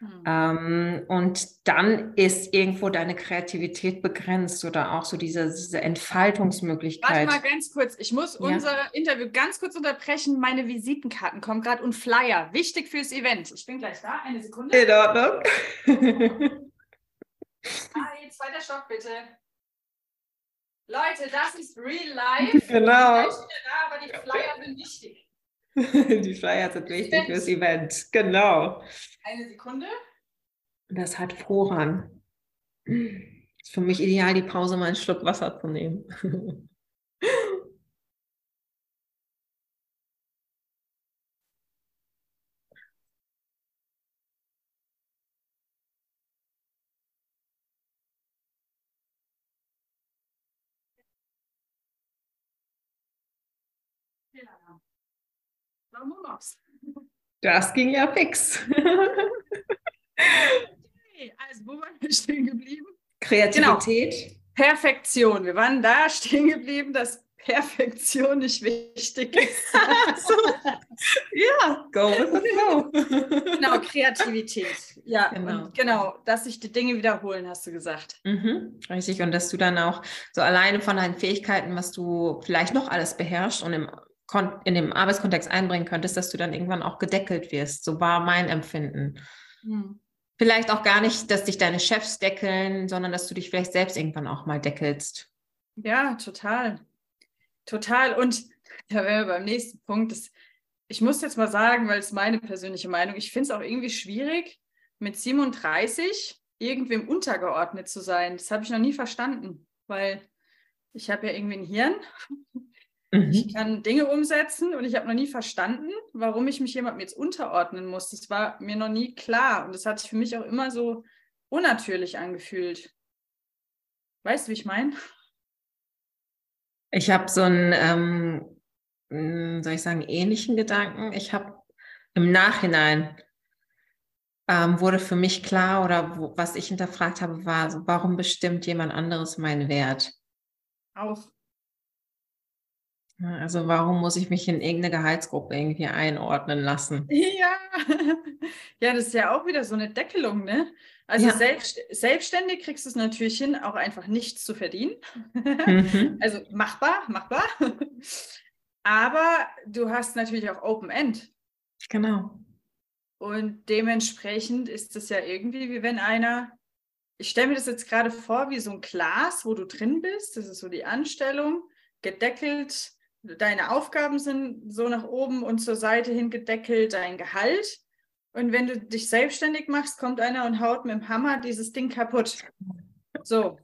Mhm. Ähm, und dann ist irgendwo deine Kreativität begrenzt oder auch so diese, diese Entfaltungsmöglichkeit. Warte mal ganz kurz, ich muss ja. unser Interview ganz kurz unterbrechen. Meine Visitenkarten kommen gerade und Flyer, wichtig fürs Event. Ich bin gleich da, eine Sekunde. In Ordnung. *laughs* ah, jetzt zweiter Stock bitte. Leute, das ist real life. Genau. *laughs* Ich bin da, aber die Flyer sind wichtig. *laughs* Die Flyer sind wichtig fürs Event. Genau. Eine Sekunde. Das hat Vorrang. Ist für mich ideal, die Pause mal einen Schluck Wasser zu nehmen. Das ging ja fix. okay, also wo waren wir stehen geblieben? Kreativität. Genau. Perfektion. Wir waren da stehen geblieben, dass Perfektion nicht wichtig ist. *laughs* so. Ja, go with. Genau, Kreativität. Ja, genau. genau, dass sich die Dinge wiederholen, hast du gesagt. Mhm, richtig, und dass du dann auch so alleine von deinen Fähigkeiten, was du vielleicht noch alles beherrschst und im in dem Arbeitskontext einbringen könntest, dass du dann irgendwann auch gedeckelt wirst. So war mein Empfinden. Hm. Vielleicht auch gar nicht, dass dich deine Chefs deckeln, sondern dass du dich vielleicht selbst irgendwann auch mal deckelst. Ja, total. Total. Und *laughs* da wären wir beim nächsten Punkt. Das, ich muss jetzt mal sagen, weil es meine persönliche Meinung, ich finde es auch irgendwie schwierig, mit 37 irgendwem untergeordnet zu sein. Das habe ich noch nie verstanden, weil ich habe ja irgendwie ein Hirn Mhm. Ich kann Dinge umsetzen und ich habe noch nie verstanden, warum ich mich jemandem jetzt unterordnen muss. Das war mir noch nie klar und das hat sich für mich auch immer so unnatürlich angefühlt. Weißt du, wie ich meine? Ich habe so einen, ähm, hm, soll ich sagen, ähnlichen Gedanken. Ich habe im Nachhinein ähm, wurde für mich klar oder wo, was ich hinterfragt habe, war, so, warum bestimmt jemand anderes meinen Wert? Auch. Also warum muss ich mich in irgendeine Gehaltsgruppe irgendwie einordnen lassen? *laughs* Ja, ja, das ist ja auch wieder so eine Deckelung, ne? Also ja. selbst, selbstständig kriegst du es natürlich hin, auch einfach nichts zu verdienen. Mhm. *laughs* Also machbar, machbar. Aber du hast natürlich auch Open End. Genau. Und dementsprechend ist es ja irgendwie, wie wenn einer, ich stelle mir das jetzt gerade vor, wie so ein Glas, wo du drin bist, das ist so die Anstellung, gedeckelt, deine Aufgaben sind so nach oben und zur Seite hin gedeckelt, dein Gehalt. Und wenn du dich selbstständig machst, kommt einer und haut mit dem Hammer dieses Ding kaputt. So.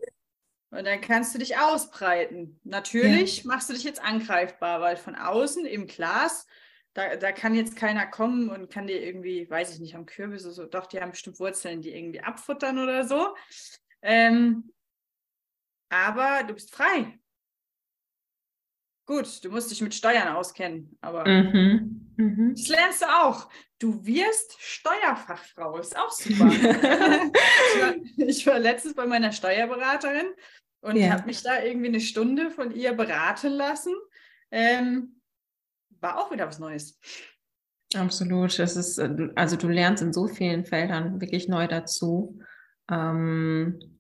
Und dann kannst du dich ausbreiten. Natürlich ja. machst du dich jetzt angreifbar, weil von außen im Glas, da, da kann jetzt keiner kommen und kann dir irgendwie, weiß ich nicht, am Kürbis oder so, doch, die haben bestimmt Wurzeln, die irgendwie abfuttern oder so. Ähm, aber du bist frei. Gut, du musst dich mit Steuern auskennen, aber mhm. Mhm. das lernst du auch. Du wirst Steuerfachfrau, ist auch *laughs* super. ich, war, ich, war, letztens bei meiner Steuerberaterin und ja. habe mich da irgendwie eine Stunde von ihr beraten lassen. Ähm, war auch wieder was Neues. Absolut. Das ist, äh, also du lernst in so vielen Feldern wirklich neu dazu. Ähm,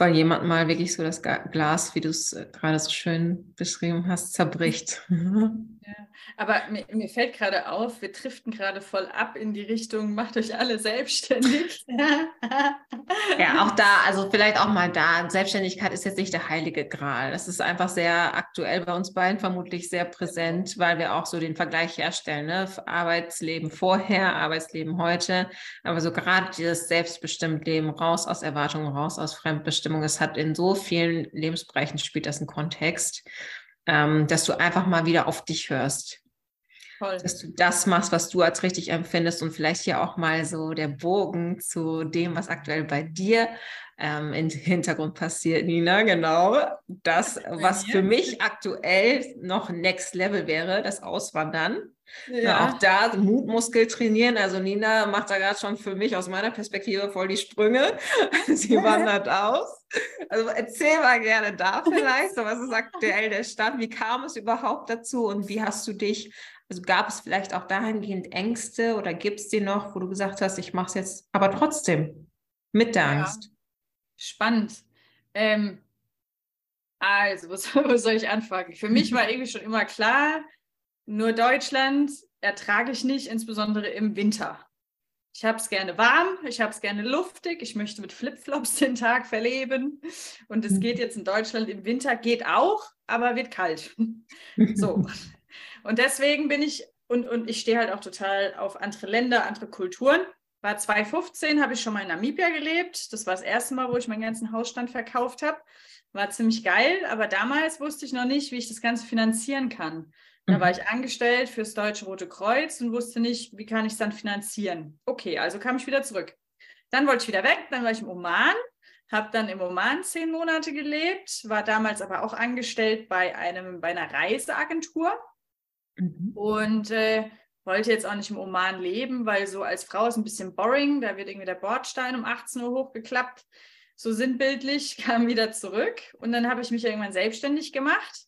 weil jemand mal wirklich so das Glas, wie du es äh, gerade so schön beschrieben hast, zerbricht. *laughs* Ja, aber mir, mir fällt gerade auf, wir driften gerade voll ab in die Richtung, macht euch alle selbstständig. *laughs* ja, auch da, also vielleicht auch mal da, Selbstständigkeit ist jetzt nicht der heilige Gral. Das ist einfach sehr aktuell bei uns beiden, vermutlich sehr präsent, weil wir auch so den Vergleich herstellen, ne? Arbeitsleben vorher, Arbeitsleben heute, aber so gerade dieses selbstbestimmt Leben, raus aus Erwartungen, raus aus Fremdbestimmung, es hat in so vielen Lebensbereichen spielt das einen Kontext ähm, dass du einfach mal wieder auf dich hörst. Voll. Dass du das machst, was du als richtig empfindest und vielleicht hier auch mal so der Bogen zu dem, was aktuell bei dir ähm, im Hintergrund passiert, Nina, genau. Das, was für mich aktuell noch Next Level wäre, das Auswandern. Ja. auch da Mutmuskel trainieren. Also Nina macht da gerade schon für mich aus meiner Perspektive voll die Sprünge. *laughs* Sie wandert aus. Also erzähl mal gerne da *laughs* vielleicht, so was ist aktuell der Stand? Wie kam es überhaupt dazu und wie hast du dich, also gab es vielleicht auch dahingehend Ängste oder gibt es die noch, wo du gesagt hast, ich mache es jetzt, aber trotzdem mit der Angst? Spannend. Ähm, also, *laughs* wo soll ich anfangen? Für mich war irgendwie schon immer klar, nur Deutschland ertrage ich nicht, insbesondere im Winter. Ich habe es gerne warm, ich habe es gerne luftig, ich möchte mit Flipflops *laughs* den Tag verleben. Und es geht jetzt in Deutschland im Winter, geht auch, aber wird kalt. *laughs* so. Und deswegen bin ich, und, und ich stehe halt auch total auf andere Länder, andere Kulturen. War 2015, habe ich schon mal in Namibia gelebt. Das war das erste Mal, wo ich meinen ganzen Hausstand verkauft habe. War ziemlich geil, aber damals wusste ich noch nicht, wie ich das Ganze finanzieren kann. Da war mhm. ich angestellt fürs Deutsche Rote Kreuz und wusste nicht, wie kann ich es dann finanzieren. Okay, also kam ich wieder zurück. Dann wollte ich wieder weg, dann war ich im Oman, habe dann im Oman zehn Monate gelebt, war damals aber auch angestellt bei, einem, bei einer Reiseagentur mhm. und äh, wollte jetzt auch nicht im Oman leben, weil so als Frau ist ein bisschen boring, da wird irgendwie der Bordstein um 18 Uhr hochgeklappt, so sinnbildlich, *laughs* kam wieder zurück und dann habe ich mich irgendwann selbstständig gemacht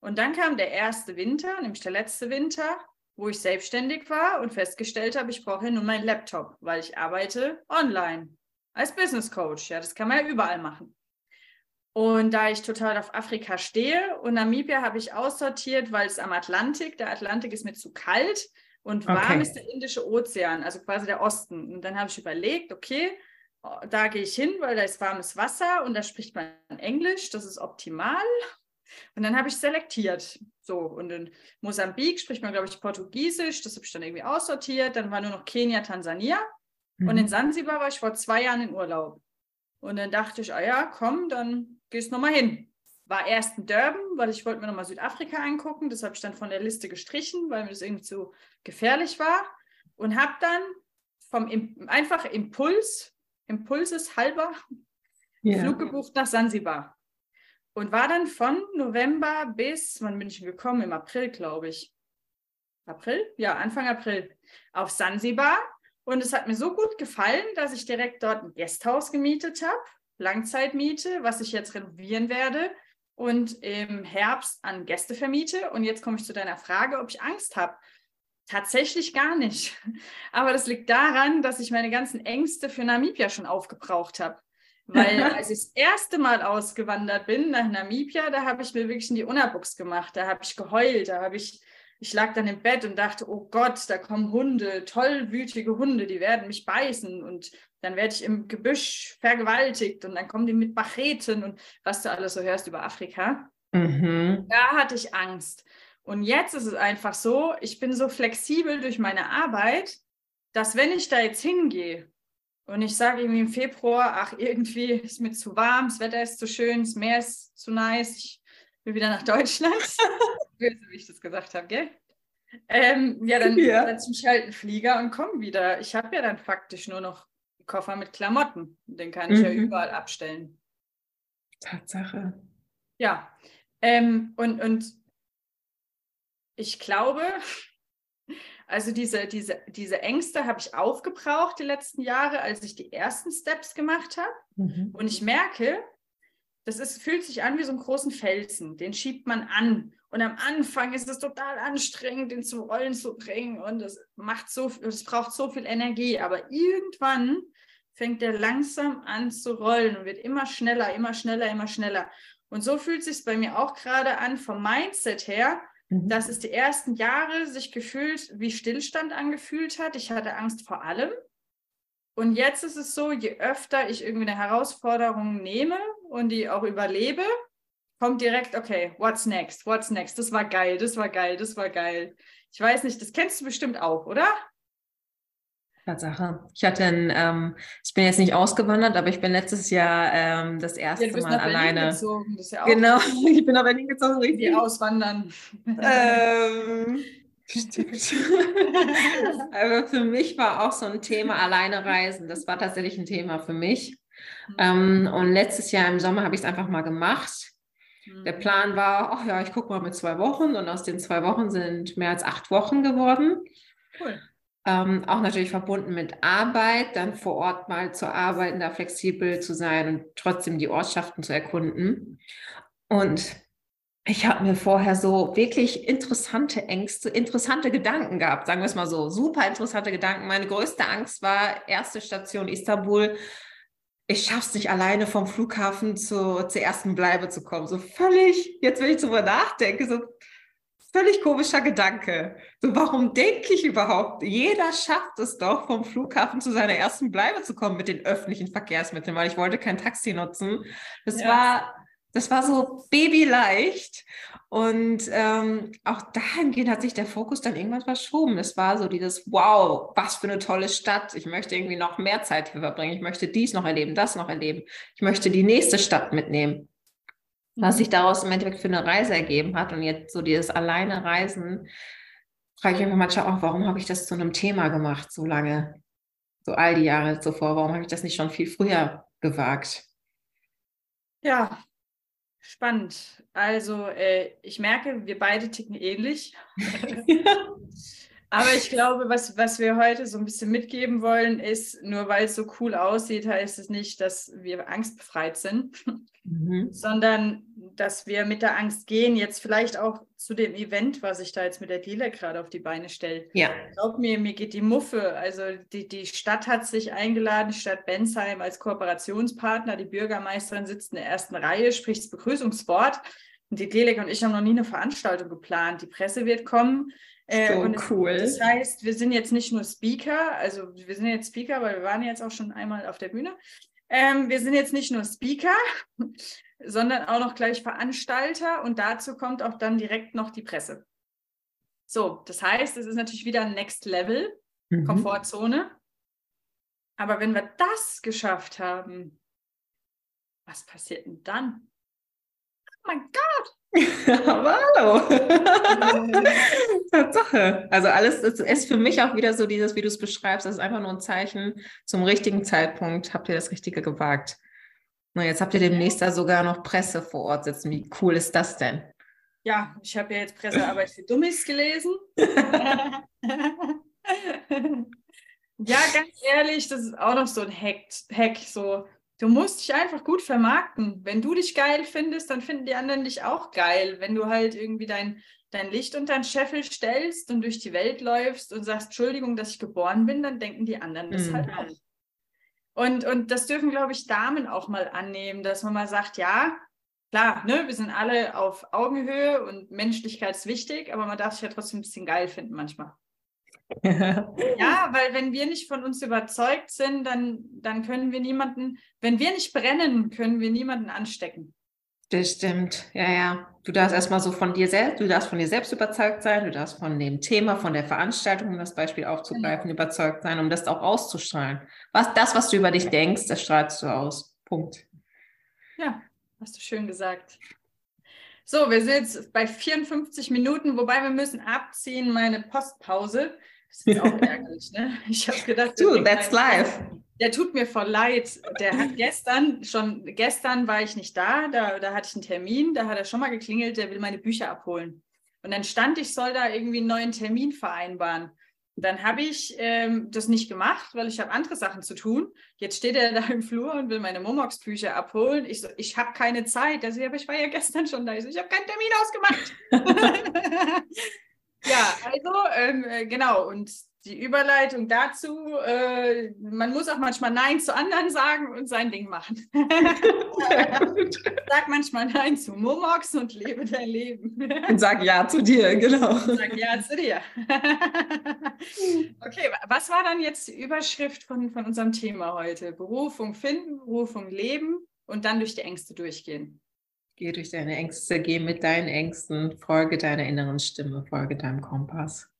und dann kam der erste Winter, nämlich der letzte Winter, wo ich selbstständig war und festgestellt habe, ich brauche nun meinen Laptop, weil ich arbeite online als Business Coach. Ja, das kann man ja überall machen. Und da ich total auf Afrika stehe und Namibia habe ich aussortiert, weil es am Atlantik, der Atlantik ist mir zu kalt und warm okay. ist der Indische Ozean, also quasi der Osten. Und dann habe ich überlegt, okay, da gehe ich hin, weil da ist warmes Wasser und da spricht man Englisch, das ist optimal. Und dann habe ich selektiert. So, und in Mosambik spricht man, glaube ich, Portugiesisch. Das habe ich dann irgendwie aussortiert. Dann war nur noch Kenia, Tansania. Mhm. Und in mhm. Sansibar war ich vor zwei Jahren in Urlaub. Und dann dachte ich, ah ja, komm, dann gehst du nochmal hin. War erst in Durban, weil ich wollte mir nochmal Südafrika angucken. Das habe ich dann von der Liste gestrichen, weil mir das irgendwie zu gefährlich war. Und habe dann vom einfach Impuls, Impulses halber, yeah. Flug gebucht nach Sansibar und war dann von November bis, wann bin ich gekommen? Im April, glaube ich. April? Ja, Anfang April. Auf Sansibar. Und es hat mir so gut gefallen, dass ich direkt dort ein Gasthaus gemietet habe, Langzeitmiete, was ich jetzt renovieren werde und im Herbst an Gäste vermiete. Und jetzt komme ich zu deiner Frage, ob ich Angst habe. Tatsächlich gar nicht. *laughs* Aber das liegt daran, dass ich meine ganzen Ängste für Namibia schon aufgebraucht habe. Weil *laughs* als ich das erste Mal ausgewandert bin nach Namibia, da habe ich mir wirklich in die Unabuchs gemacht. Da habe ich geheult, da habe ich, ich lag dann im Bett und dachte, oh Gott, da kommen Hunde, tollwütige Hunde, die werden mich beißen und dann werde ich im Gebüsch vergewaltigt und dann kommen die mit Macheten und was du alles so hörst über Afrika. Mhm. Da hatte ich Angst. Und jetzt ist es einfach so, ich bin so flexibel durch meine Arbeit, dass wenn ich da jetzt hingehe und ich sage irgendwie im Februar, ach, irgendwie ist mir zu warm, das Wetter ist zu schön, das Meer ist zu nice, ich will wieder nach Deutschland. *laughs* Böse, wie ich das gesagt habe, gell? Ähm, ja, dann ja. setze ich halt einen Flieger und komme wieder. Ich habe ja dann faktisch nur noch Koffer mit Klamotten. Den kann ich mhm. ja überall abstellen. Tatsache. Ja. Ähm, und, und ich glaube, also diese, diese, diese Ängste habe ich aufgebraucht die letzten Jahre, als ich die ersten Steps gemacht habe. Mhm. Und ich merke, das ist, fühlt sich an wie so einen großen Felsen. Den schiebt man an. Und am Anfang ist es total anstrengend, den zum Rollen zu bringen. Und es macht so, es braucht so viel Energie. Aber irgendwann fängt der langsam an zu rollen und wird immer schneller, immer schneller, immer schneller. Und so fühlt es sich bei mir auch gerade an, vom Mindset her, mhm. dass es die ersten Jahre sich gefühlt wie Stillstand angefühlt hat. Ich hatte Angst vor allem. Und jetzt ist es so, je öfter ich irgendwie eine Herausforderung nehme und die auch überlebe, kommt direkt, okay, what's next? What's next? Das war geil, das war geil, das war geil. Ich weiß nicht, das kennst du bestimmt auch, oder? Tatsache. Ich hatte ein, ähm, ich bin jetzt nicht ausgewandert, aber ich bin letztes Jahr ähm, das erste ja, Mal alleine. Gezogen. Das ist ja auch genau, *laughs* ich bin nach Berlin gezogen, richtig. Die auswandern. Ähm, *laughs* stimmt. aber für mich war auch so ein Thema alleine reisen. Das war tatsächlich ein Thema für mich. Mhm. Ähm, und letztes Jahr im Sommer habe ich es einfach mal gemacht. Mhm. Der Plan war, ach ja, ich gucke mal mit zwei Wochen und aus den zwei Wochen sind mehr als acht Wochen geworden. Cool. Ähm, auch natürlich verbunden mit Arbeit, dann vor Ort mal zu arbeiten, da flexibel zu sein und trotzdem die Ortschaften zu erkunden. Und ich habe mir vorher so wirklich interessante Ängste, interessante Gedanken gehabt, sagen wir es mal so, super interessante Gedanken. Meine größte Angst war erste Station Istanbul. Ich schaffe es nicht alleine vom Flughafen zu, zur ersten Bleibe zu kommen. So völlig, jetzt wenn ich drüber nachdenke, so völlig komischer Gedanke. So, warum denke ich überhaupt? Jeder schafft es doch, vom Flughafen zu seiner ersten Bleibe zu kommen mit den öffentlichen Verkehrsmitteln, weil ich wollte kein Taxi nutzen. Das ja. war, das war so babyleicht. Und ähm, auch dahingehend hat sich der Fokus dann irgendwann verschoben. Es war so dieses, wow, was für eine tolle Stadt. Ich möchte irgendwie noch mehr Zeit hier verbringen. Ich möchte dies noch erleben, das noch erleben. Ich möchte die nächste Stadt mitnehmen was sich daraus im Endeffekt für eine Reise ergeben hat. Und jetzt so dieses alleine Reisen, frage ich mich manchmal auch, warum habe ich das zu einem Thema gemacht, so lange, so all die Jahre zuvor? Warum habe ich das nicht schon viel früher gewagt? Ja, spannend. Also äh, ich merke, wir beide ticken ähnlich. *laughs* *laughs* Aber ich glaube, was, was wir heute so ein bisschen mitgeben wollen, ist, nur weil es so cool aussieht, heißt es nicht, dass wir angstbefreit sind, mhm. sondern dass wir mit der Angst gehen, jetzt vielleicht auch zu dem Event, was ich da jetzt mit der Dealer gerade auf die Beine stelle. Ja. Glaub mir, mir geht die Muffe. Also die, die Stadt hat sich eingeladen, die Stadt Bensheim als Kooperationspartner. Die Bürgermeisterin sitzt in der ersten Reihe, spricht das Begrüßungswort. Und die Delek und ich haben noch nie eine Veranstaltung geplant. Die Presse wird kommen. Äh, so es, cool. Das heißt, wir sind jetzt nicht nur Speaker, also wir sind jetzt Speaker, weil wir waren jetzt auch schon einmal auf der Bühne. Ähm, wir sind jetzt nicht nur Speaker, *laughs* sondern auch noch gleich Veranstalter und dazu kommt auch dann direkt noch die Presse. So, das heißt, es ist natürlich wieder Next Level, mhm. Komfortzone. Aber wenn wir das geschafft haben, was passiert denn dann? Oh mein Gott! *laughs* Aber hallo. *laughs* Tatsache. Also alles das ist für mich auch wieder so dieses, wie du es beschreibst, das ist einfach nur ein Zeichen zum richtigen Zeitpunkt. Habt ihr das Richtige gewagt? Na, jetzt habt ihr demnächst da sogar noch Presse vor Ort sitzen. Wie cool ist das denn? Ja, ich habe ja jetzt Pressearbeit für Dummies gelesen. *laughs* ja, ganz ehrlich, das ist auch noch so ein Hack. Hack so, du musst dich einfach gut vermarkten. Wenn du dich geil findest, dann finden die anderen dich auch geil. Wenn du halt irgendwie dein, dein Licht unter den Scheffel stellst und durch die Welt läufst und sagst, Entschuldigung, dass ich geboren bin, dann denken die anderen das mhm. halt auch. Und, und das dürfen, glaube ich, Damen auch mal annehmen, dass man mal sagt, ja, klar, ne, wir sind alle auf Augenhöhe und Menschlichkeit ist wichtig, aber man darf sich ja trotzdem ein bisschen geil finden manchmal. Ja, *laughs* weil wenn wir nicht von uns überzeugt sind, dann, dann können wir niemanden, wenn wir nicht brennen, können wir niemanden anstecken. Das stimmt, ja, ja. Du darfst erstmal so von dir selbst, du darfst von dir selbst überzeugt sein, du darfst von dem Thema, von der Veranstaltung, um das Beispiel aufzugreifen, genau. überzeugt sein, um das auch auszustrahlen. Was, das, was du über dich denkst, das strahlst du aus. Punkt. Ja, hast du schön gesagt. So, wir sind jetzt bei 54 Minuten, wobei wir müssen abziehen, meine Postpause. Das ist auch ärgerlich, ne? Ich habe gedacht, du, that's life. Der tut mir voll leid. Der hat gestern, schon gestern war ich nicht da, da, da hatte ich einen Termin, da hat er schon mal geklingelt, der will meine Bücher abholen. Und dann stand, ich soll da irgendwie einen neuen Termin vereinbaren. Dann habe ich ähm, das nicht gemacht, weil ich habe andere Sachen zu tun. Jetzt steht er da im Flur und will meine Momox-Bücher abholen. Ich so, ich habe keine Zeit. Er so, aber ich war ja gestern schon da. Ich so, ich habe keinen Termin ausgemacht. *laughs* *laughs* ja, also ähm, äh, genau. Und die Überleitung dazu, äh, man muss auch manchmal Nein zu anderen sagen und sein Ding machen. *laughs* sag manchmal Nein zu Momox und lebe dein Leben. und sag Ja zu dir, *laughs* genau. Und sag Ja zu dir. *laughs* okay, was war dann jetzt die Überschrift von, von unserem Thema heute? Berufung finden, Berufung leben und dann durch die Ängste durchgehen. Geh durch deine Ängste, geh mit deinen Ängsten, folge deiner inneren Stimme, folge deinem Kompass.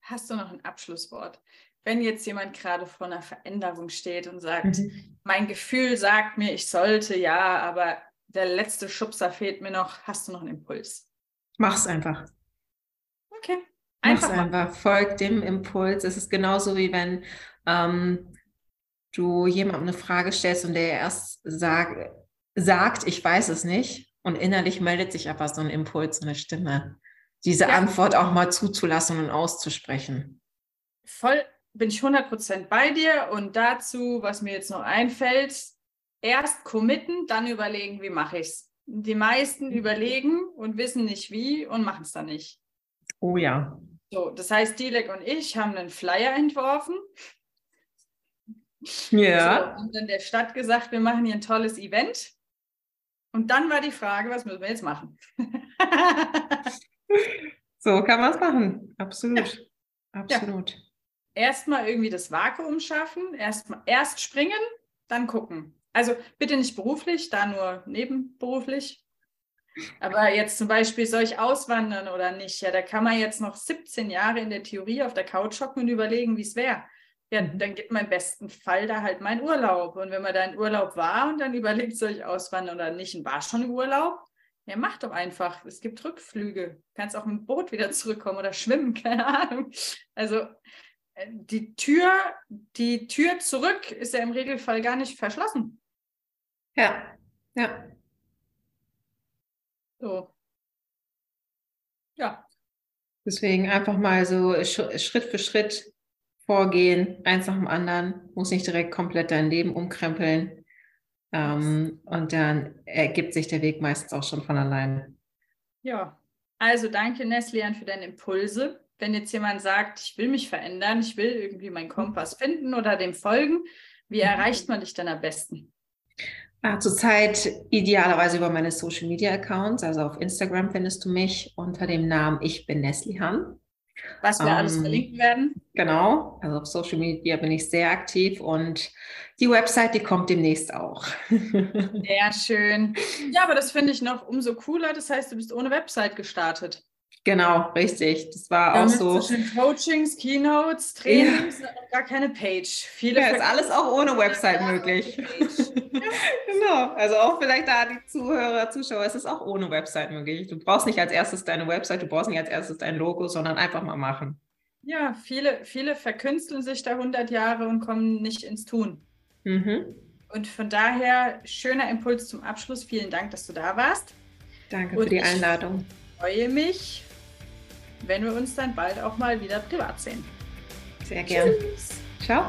Hast du noch ein Abschlusswort? Wenn jetzt jemand gerade vor einer Veränderung steht und sagt, mhm. mein Gefühl sagt mir, ich sollte ja, aber der letzte Schubser fehlt mir noch, hast du noch einen Impuls? Mach's einfach. Okay. Einfach Mach's einfach. Folg dem Impuls. Es ist genauso wie wenn ähm, du jemandem eine Frage stellst und der erst sag, sagt, ich weiß es nicht. Und innerlich meldet sich aber so ein Impuls, so eine Stimme diese ja. Antwort auch mal zuzulassen und auszusprechen. Voll bin ich 100% bei dir und dazu, was mir jetzt noch einfällt, erst committen, dann überlegen, wie mache ich es. Die meisten mhm. überlegen und wissen nicht wie und machen es dann nicht. Oh ja. So, das heißt, Dilek und ich haben einen Flyer entworfen. Ja. So, und dann der Stadt gesagt, wir machen hier ein tolles Event. Und dann war die Frage, was müssen wir jetzt machen? *laughs* So kann man es machen. Absolut. Ja. Absolut. Ja. Erstmal irgendwie das Vakuum schaffen, erst, erst springen, dann gucken. Also bitte nicht beruflich, da nur nebenberuflich. Aber jetzt zum Beispiel, soll ich auswandern oder nicht? Ja, da kann man jetzt noch 17 Jahre in der Theorie auf der Couch hocken und überlegen, wie es wäre. Ja, dann gibt man im besten Fall da halt meinen Urlaub. Und wenn man da in Urlaub war und dann *laughs* überlegt, soll ich auswandern oder nicht und war schon im Urlaub, ja, mach doch einfach. Es gibt Rückflüge. Du kannst auch mit dem Boot wieder zurückkommen oder schwimmen, *laughs* keine Ahnung. Also äh, die Tür, die Tür zurück ist ja im Regelfall gar nicht verschlossen. Ja, ja. So. Ja. Deswegen einfach mal so Schritt für Schritt vorgehen, eins nach dem anderen, muss nicht direkt komplett dein Leben umkrempeln. Ähm, und dann ergibt sich der Weg meistens auch schon von allein. Ja, also danke Neslian für deine Impulse. Wenn jetzt jemand sagt, ich will mich verändern, ich will irgendwie meinen Kompass finden oder dem folgen, wie erreicht man dich dann am besten? Ja, zurzeit idealerweise über meine Social Media Accounts. Also auf Instagram findest du mich unter dem Namen Ich bin Neslihan. Was wir ähm, alles verlinken werden. Genau, also auf Social Media bin ich sehr aktiv und die Website, die kommt demnächst auch. *laughs* Sehr schön. Ja, aber das finde ich noch umso cooler. Das heißt, du bist ohne Website gestartet. Genau, richtig. Das war Damit auch so. Coachings, Keynotes, Trainings, ja. gar keine Page. Viele ja, ist alles auch ohne Website möglich. *laughs* Also auch vielleicht da die Zuhörer, Zuschauer, es ist auch ohne Website möglich. Du brauchst nicht als erstes deine Website, du brauchst nicht als erstes dein Logo, sondern einfach mal machen. Ja, viele, viele verkünsteln sich da 100 Jahre und kommen nicht ins Tun. Mhm. Und von daher schöner Impuls zum Abschluss. Vielen Dank, dass du da warst. Danke und für die Einladung. Ich freue mich wenn wir uns dann bald auch mal wieder privat sehen. Sehr gerne. Ciao.